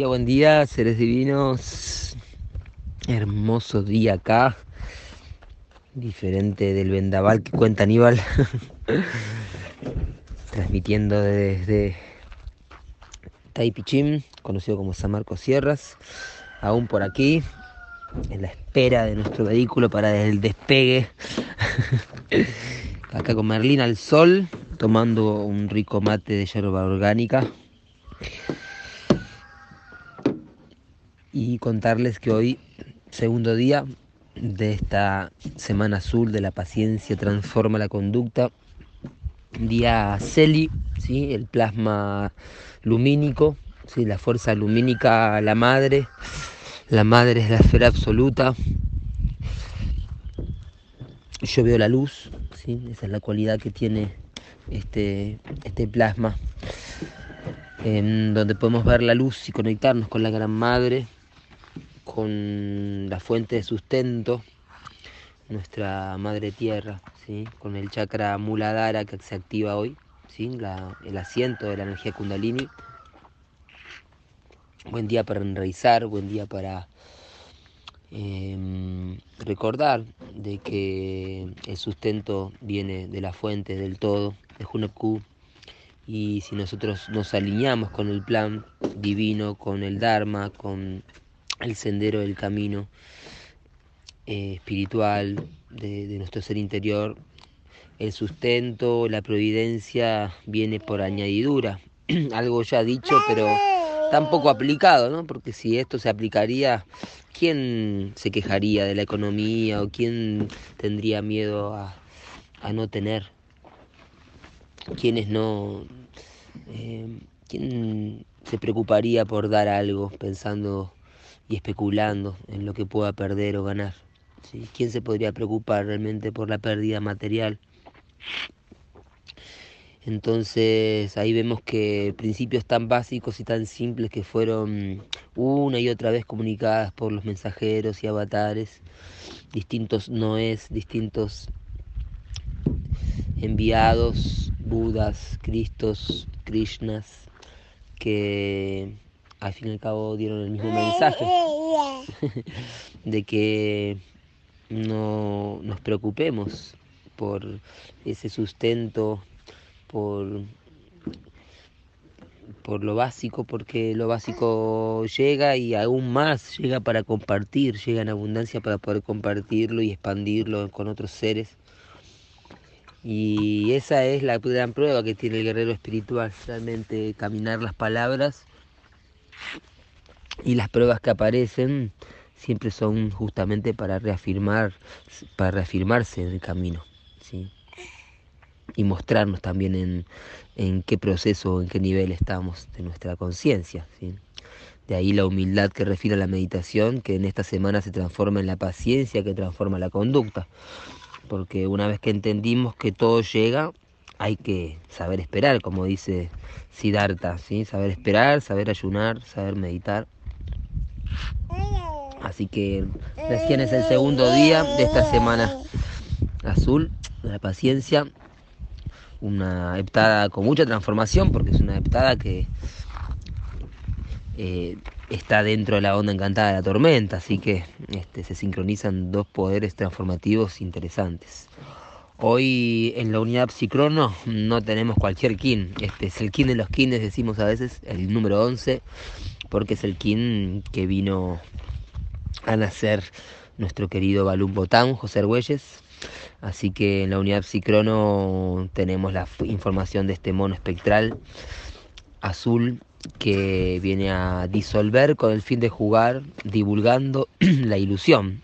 buen día, seres divinos. Hermoso día acá. Diferente del vendaval que cuenta Aníbal. Transmitiendo desde Taipichim, conocido como San Marcos Sierras. Aún por aquí, en la espera de nuestro vehículo para el despegue. acá con Merlín al sol, tomando un rico mate de yerba orgánica y contarles que hoy, segundo día de esta Semana Azul de la Paciencia Transforma la Conducta, día CELI, ¿sí? el plasma lumínico, ¿sí? la fuerza lumínica, la madre, la madre es la esfera absoluta. Yo veo la luz, ¿sí? esa es la cualidad que tiene este, este plasma, en donde podemos ver la luz y conectarnos con la Gran Madre, con la fuente de sustento, nuestra madre tierra, ¿sí? con el chakra muladhara que se activa hoy, ¿sí? el asiento de la energía kundalini. Buen día para enraizar, buen día para em, recordar de que el sustento viene de la fuente, del todo, de Hunaku. Y si nosotros nos alineamos con el plan divino, con el Dharma, con el sendero del camino eh, espiritual de, nuestro ser interior, el sustento, la providencia viene por añadidura, algo ya dicho, pero tampoco aplicado, ¿no? Porque si esto se aplicaría, ¿quién se quejaría de la economía o quién tendría miedo a, no tener? ¿Quiénes no? Eh, ¿Quién se preocuparía por dar algo pensando y especulando en lo que pueda perder o ganar. ¿Quién se podría preocupar realmente por la pérdida material? Entonces ahí vemos que principios tan básicos y tan simples que fueron una y otra vez comunicadas por los mensajeros y avatares, distintos noés, distintos enviados, budas, cristos, krishnas, que al fin y al cabo dieron el mismo mensaje de que no nos preocupemos por ese sustento, por, por lo básico, porque lo básico llega y aún más llega para compartir, llega en abundancia para poder compartirlo y expandirlo con otros seres. Y esa es la gran prueba que tiene el guerrero espiritual, realmente caminar las palabras y las pruebas que aparecen siempre son justamente para reafirmar, para reafirmarse en el camino, ¿sí? Y mostrarnos también en, qué proceso, en qué nivel estamos de nuestra conciencia, ¿sí? De ahí la humildad que refina la meditación, que en esta semana se transforma en la paciencia que transforma la conducta. Porque una vez que entendimos que todo llega, hay que saber esperar, como dice Siddhartha, ¿sí? saber esperar, saber ayunar, saber meditar. Así que recién es el segundo día de esta semana azul, de la paciencia. Una heptada con mucha transformación, porque es una heptada que eh, está dentro de la onda encantada de la tormenta, así que este, se sincronizan dos poderes transformativos interesantes. Hoy en la unidad psicrono no tenemos cualquier kin, este es el kin de los kines, decimos a veces, el número 11, porque es el kin que vino a nacer nuestro querido Balún Botán, José Argüelles. Así que en la unidad psicrono tenemos la información de este mono espectral azul que viene a disolver con el fin de jugar, divulgando la ilusión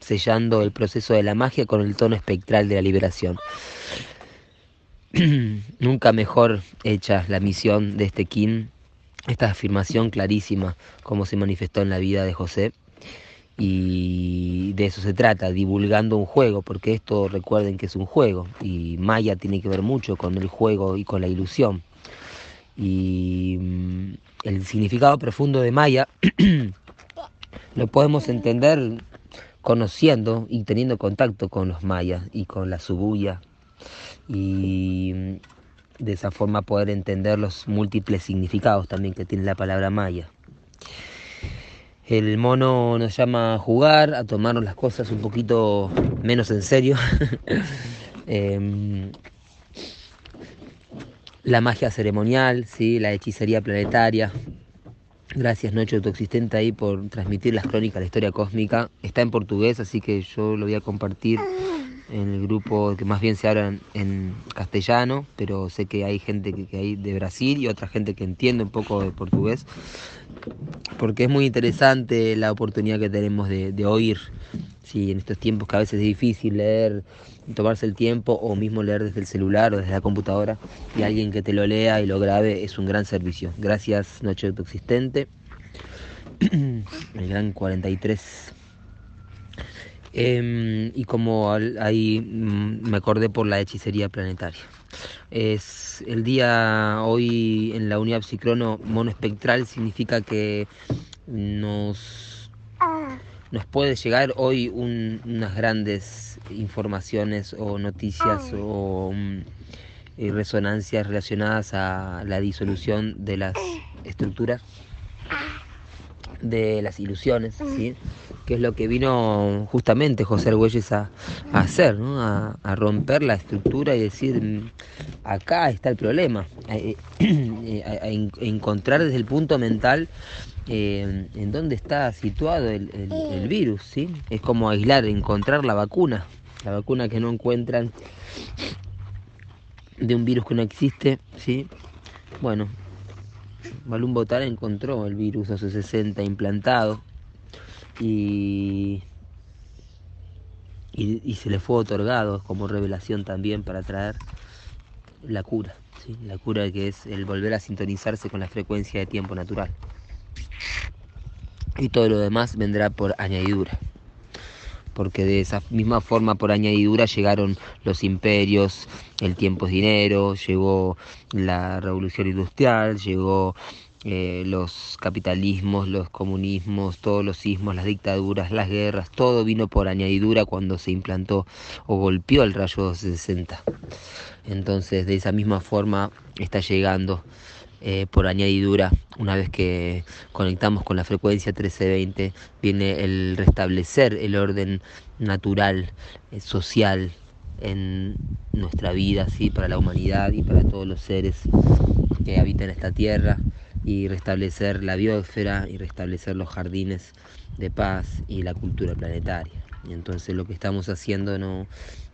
sellando el proceso de la magia con el tono espectral de la liberación. Nunca mejor hecha la misión de este King, esta afirmación clarísima como se manifestó en la vida de José. Y de eso se trata, divulgando un juego, porque esto recuerden que es un juego y Maya tiene que ver mucho con el juego y con la ilusión. Y mm, el significado profundo de Maya lo podemos entender conociendo y teniendo contacto con los mayas y con la subuya y de esa forma poder entender los múltiples significados también que tiene la palabra maya. El mono nos llama a jugar, a tomarnos las cosas un poquito menos en serio. Em, la magia ceremonial, ¿sí? la hechicería planetaria. Gracias Noche Autoexistente ahí por transmitir las crónicas de la historia cósmica. Está en portugués, así que yo lo voy a compartir en el grupo que más bien se habla en, castellano, pero sé que hay gente que, hay de Brasil y otra gente que entiende un poco de portugués, porque es muy interesante la oportunidad que tenemos de, oír, sí, en estos tiempos que a veces es difícil leer, tomarse el tiempo o mismo leer desde el celular o desde la computadora y alguien que te lo lea y lo grabe es un gran servicio. Gracias Noche Autoexistente, el gran 43 Em, y como ahí mm, me acordé por la hechicería planetaria. Es el día hoy en la unidad psicrono monoespectral significa que nos, nos puede llegar hoy unas grandes informaciones o noticias o mm, eh, resonancias relacionadas a la disolución de las estructuras de las ilusiones, ¿sí? que es lo que vino justamente José Argüelles a, hacer, ¿no? a, romper la estructura y decir, mm, acá está el problema, a, eh, encontrar desde el punto mental eh, en dónde está situado el, el, virus, ¿sí? es como aislar, encontrar la vacuna, la vacuna que no encuentran de un virus que no existe, ¿sí? bueno, Malum Botar encontró el virus hace 60 implantado y, y, se le fue otorgado como revelación también para traer la cura, la cura que es el volver a sintonizarse con la frecuencia de tiempo natural. Y todo lo demás vendrá por añadidura porque de esa misma forma por añadidura llegaron los imperios, el tiempo es dinero, llegó la revolución industrial, llegó eh, los capitalismos, los comunismos, todos los sismos, las dictaduras, las guerras, todo vino por añadidura cuando se implantó o golpeó el rayo 60. Entonces de esa misma forma está llegando eh, por añadidura, una vez que conectamos con la frecuencia 1320, viene el restablecer el orden natural, eh, social en nuestra vida, ¿sí? para la humanidad y para todos los seres que habitan esta tierra, y restablecer la biosfera y restablecer los jardines de paz y la cultura planetaria. Y entonces lo que estamos haciendo no,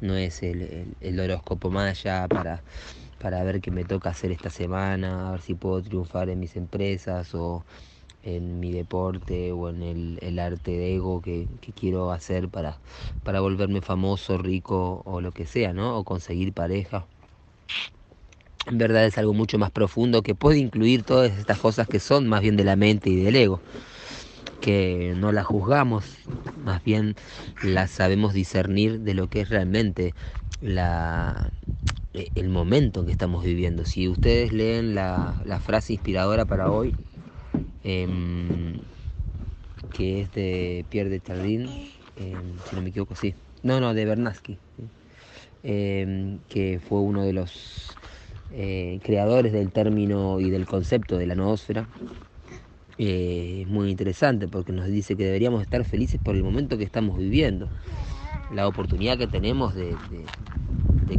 no es el, el horóscopo maya para para ver qué me toca hacer esta semana, a ver si puedo triunfar en mis empresas o en mi deporte o en el, arte de ego que, quiero hacer para, para volverme famoso, rico o lo que sea, ¿no? O conseguir pareja. En verdad es algo mucho más profundo que puede incluir todas estas cosas que son más bien de la mente y del ego, que no las juzgamos, más bien las sabemos discernir de lo que es realmente la, el momento en que estamos viviendo. Si ustedes leen la, frase inspiradora para hoy, em, que es de Pierre de Chardin, em, si no me equivoco, sí. No, no, de Bernatsky, em, que fue uno de los eh, creadores del término y del concepto de la noósfera. Eh, es muy interesante porque nos dice que deberíamos estar felices por el momento que estamos viviendo, la oportunidad que tenemos de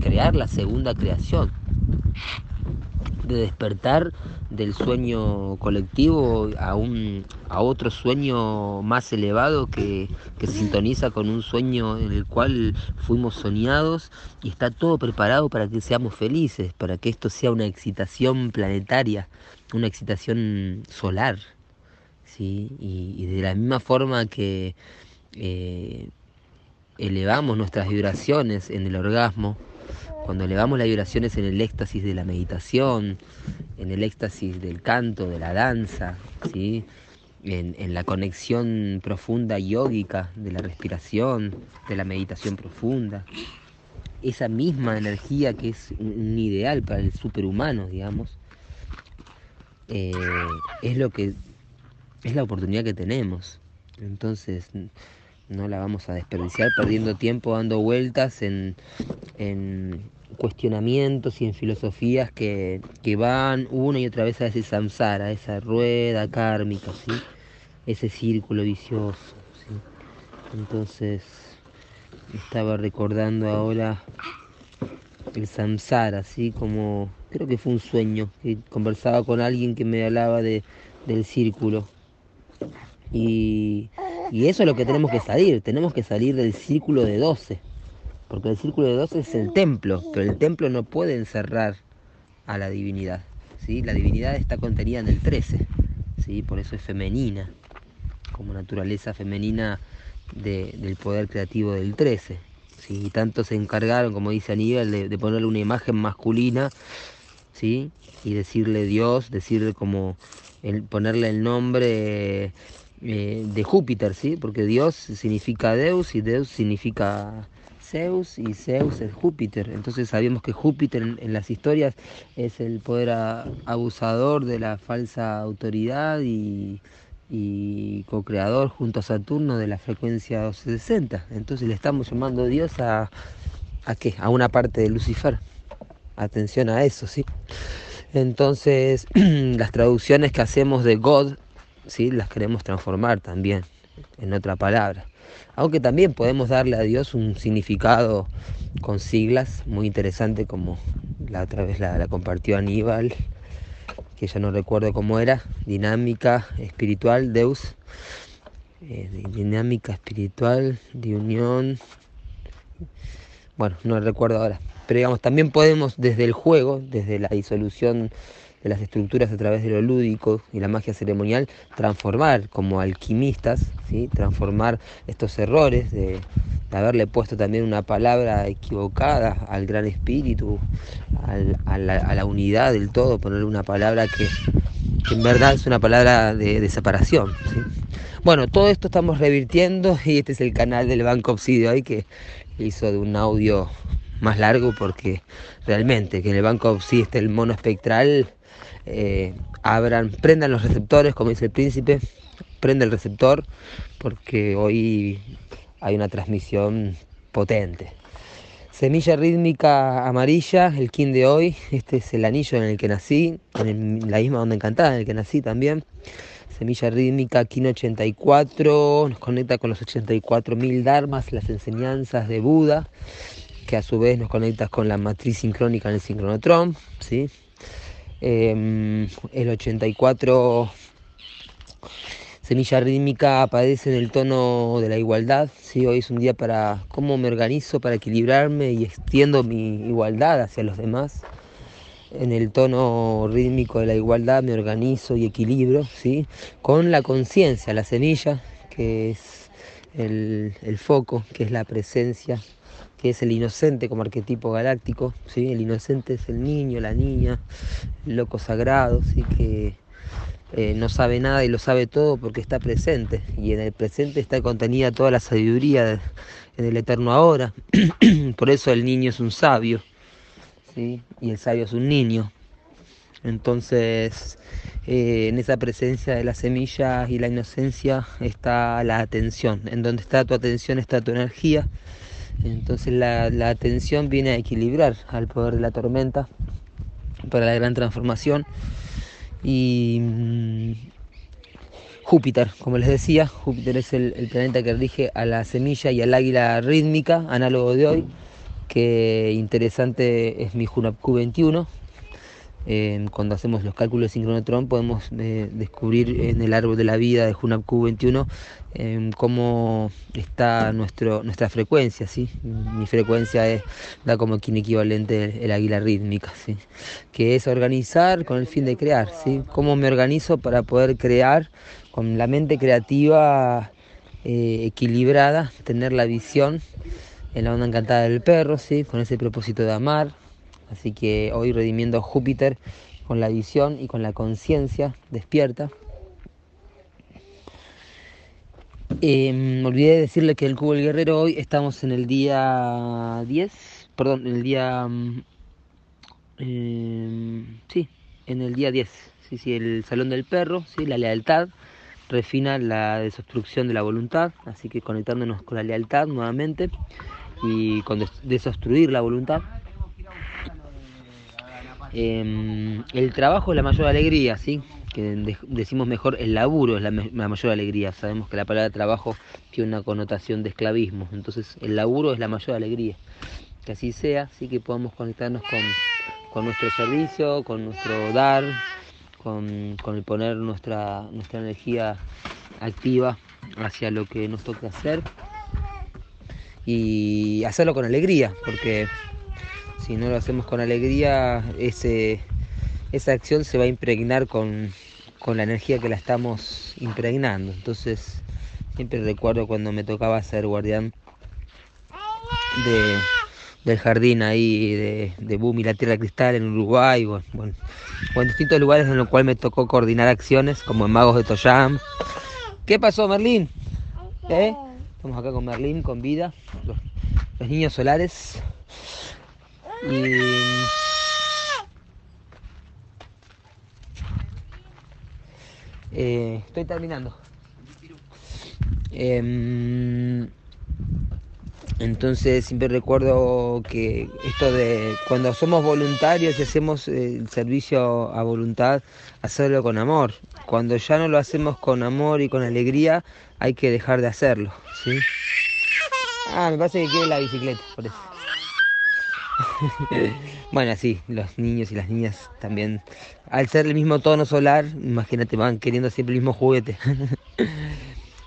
crear la segunda creación, de despertar del sueño colectivo a, un, a otro sueño más elevado que, que sintoniza con un sueño en el cual fuimos soñados y está todo preparado para que seamos felices, para que esto sea una excitación planetaria, una excitación solar. ¿sí? Y, de la misma forma que eh, elevamos nuestras vibraciones en el orgasmo, cuando elevamos las vibraciones en el éxtasis de la meditación, en el éxtasis del canto, de la danza, ¿sí? en, la conexión profunda yógica de la respiración, de la meditación profunda, esa misma energía que es un ideal para el superhumano, digamos, eh, es lo que es la oportunidad que tenemos. Entonces, no la vamos a desperdiciar perdiendo tiempo dando vueltas en, cuestionamientos y en filosofías que, van una y otra vez a ese samsara, a esa rueda kármica, ese círculo vicioso. Entonces estaba recordando ahora el samsara, así como creo que fue un sueño, que conversaba con alguien que me hablaba de, del círculo. Y, y, eso es lo que tenemos que salir, tenemos que salir del círculo de 12, porque el círculo de 12 es el templo, pero el templo no puede encerrar a la divinidad. ¿sí? La divinidad está contenida en el 13, ¿sí? por eso es femenina, como naturaleza femenina del poder creativo del 13. ¿sí? Y tanto se encargaron, como dice Aníbal, de, ponerle una imagen masculina ¿sí? y decirle Dios, decirle como el, ponerle el nombre eh, de Júpiter, ¿sí? porque Dios significa Deus y Deus significa Zeus y Zeus es Júpiter. Entonces sabemos que Júpiter en, las historias es el poder abusador de la falsa autoridad y, co-creador junto a Saturno de la frecuencia 260. Entonces le estamos llamando Dios a, a qué? A una parte de Lucifer. Atención a eso, ¿sí? Entonces las traducciones que hacemos de God, ¿sí? Las queremos transformar también en otra palabra. Aunque también podemos darle a Dios un significado con siglas muy interesante como la otra vez la, compartió Aníbal que ya no recuerdo cómo era, dinámica espiritual, Deus, eh, dinámica espiritual de unión, bueno, no recuerdo ahora, pero digamos, también podemos desde el juego, desde la disolución de las estructuras a través de lo lúdico y la magia ceremonial, transformar como alquimistas, ¿sí? transformar estos errores de, haberle puesto también una palabra equivocada al gran espíritu, a, la, unidad del todo, ponerle una palabra que, en verdad es una palabra de, separación. Bueno, todo esto estamos revirtiendo y este es el canal del Banco Obsidio ahí que hizo de un audio más largo porque realmente que en el Banco Obsidio esté el mono espectral eh, abran, prendan los receptores, como dice el príncipe, prende el receptor, porque hoy hay una transmisión potente. Semilla rítmica amarilla, el kin de hoy, este es el anillo en el que nací, en la misma onda encantada en el que nací también. Semilla rítmica kin 84, nos conecta con los 84.000 dharmas, las enseñanzas de Buda, que a su vez nos conecta con la matriz sincrónica en el sincronotrón, ¿sí? Em, el 84 Semilla rítmica aparece en el tono de la igualdad. ¿sí? Hoy es un día para cómo me organizo para equilibrarme y extiendo mi igualdad hacia los demás. En el tono rítmico de la igualdad me organizo y equilibro ¿sí? con la conciencia, la semilla, que es el, el foco, que es la presencia que es el inocente como arquetipo galáctico, ¿sí? el inocente es el niño, la niña, el loco sagrado, ¿sí? que eh, no sabe nada y lo sabe todo porque está presente, y en el presente está contenida toda la sabiduría en el eterno ahora, por eso el niño es un sabio, ¿sí? y el sabio es un niño. Entonces, eh, en esa presencia de las semillas y la inocencia está la atención. En donde está tu atención está tu energía. Entonces la, atención viene a equilibrar al poder de la tormenta para la gran transformación. Y mm, Júpiter, como les decía, Júpiter es el, planeta que rige a la semilla y al águila rítmica, análogo de hoy, que interesante es mi Junapku 21, cuando hacemos los cálculos de sincronotron podemos eh, descubrir en el árbol de la vida de Hunab Q21 cómo está nuestro, nuestra frecuencia. ¿sí? Mi frecuencia es, da como quien equivalente el águila rítmica, ¿sí? que es organizar con el fin de crear. ¿sí? ¿Cómo me organizo para poder crear con la mente creativa eh, equilibrada, tener la visión en la onda encantada del perro, ¿sí? con ese propósito de amar, Así que hoy redimiendo Júpiter con la visión y con la conciencia despierta. Eh, me olvidé de decirle que el Cubo del Guerrero hoy estamos en el día 10, perdón, en el día... Mm, eh, sí, en el día 10. Sí, sí, el Salón del Perro, sí, la lealtad, refina la desobstrucción de la voluntad, así que conectándonos con la lealtad nuevamente y con desobstruir la voluntad. Em, el trabajo es la mayor alegría, ¿sí? que decimos mejor el laburo es la, mayor alegría. Sabemos que la palabra trabajo tiene una connotación de esclavismo, entonces el laburo es la mayor alegría. Que así sea, así que podamos conectarnos con, nuestro servicio, con nuestro dar, con, el poner nuestra, nuestra energía activa hacia lo que nos toca hacer y hacerlo con alegría, porque si no lo hacemos con alegría, esa acción se va a impregnar con, la energía que la estamos impregnando. Entonces, siempre recuerdo cuando me tocaba ser guardián del jardín ahí de, de la Tierra Cristal en Uruguay, bueno, bueno, en distintos lugares en los cuales me tocó coordinar acciones, como en Magos de Toyam. ¿Qué pasó, Merlín? ¿Eh? Estamos acá con Merlín, con vida, los niños solares. Y eh, estoy terminando. Em, entonces siempre recuerdo que esto de cuando somos voluntarios y hacemos el servicio a voluntad, hacerlo con amor. Cuando ya no lo hacemos con amor y con alegría, hay que dejar de hacerlo. Ah, me parece que quiere la bicicleta, por eso. bueno, sí, los niños y las niñas también, al ser el mismo tono solar, imagínate, van queriendo siempre el mismo juguete.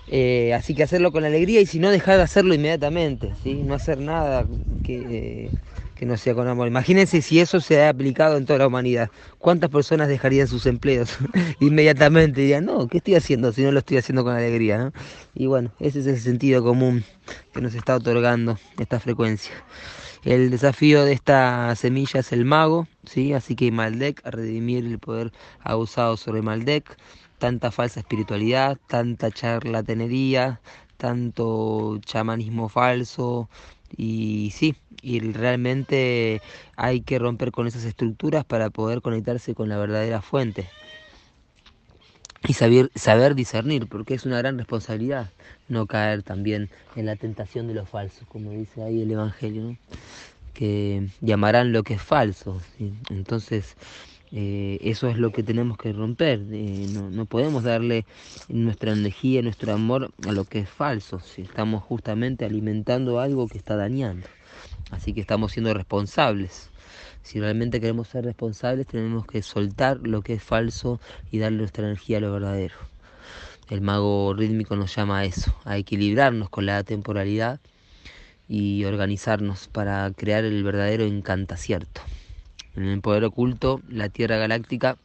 Eh, así que hacerlo con alegría y si no, dejar de hacerlo inmediatamente, ¿sí? no hacer nada que, que no sea con amor. Imagínense si eso se ha aplicado en toda la humanidad. ¿Cuántas personas dejarían sus empleos inmediatamente? Dirían, no, ¿qué estoy haciendo si no lo estoy haciendo con alegría? Y bueno, ese es el sentido común que nos está otorgando esta frecuencia. El desafío de esta semilla es el mago, ¿sí? así que Maldek, a redimir el poder abusado sobre Maldek, tanta falsa espiritualidad, tanta charlatanería, tanto chamanismo falso, y sí, y realmente hay que romper con esas estructuras para poder conectarse con la verdadera fuente y saber, saber discernir, porque es una gran responsabilidad no caer también en la tentación de lo falso, como dice ahí el Evangelio, que llamarán lo que es falso. Entonces, eh, eso es lo que tenemos que romper. Eh, no, no, podemos darle nuestra energía, nuestro amor a lo que es falso, si estamos justamente alimentando algo que está dañando. Así que estamos siendo responsables. Si realmente queremos ser responsables, tenemos que soltar lo que es falso y darle nuestra energía a lo verdadero. El mago rítmico nos llama a eso, a equilibrarnos con la temporalidad y organizarnos para crear el verdadero encantacierto. En el poder oculto, la Tierra Galáctica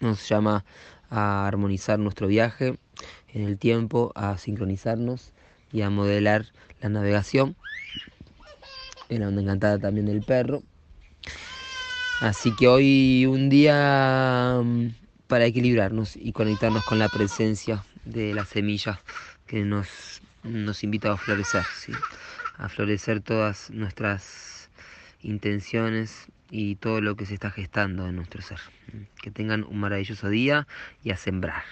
nos llama a armonizar nuestro viaje en el tiempo, a sincronizarnos y a modelar la navegación. En la onda encantada también del perro. Así que hoy un día mm, para equilibrarnos y conectarnos con la presencia de la semilla que nos, nos invita a florecer, ¿sí? a florecer todas nuestras intenciones y todo lo que se está gestando en nuestro ser. Que tengan un maravilloso día y a sembrar.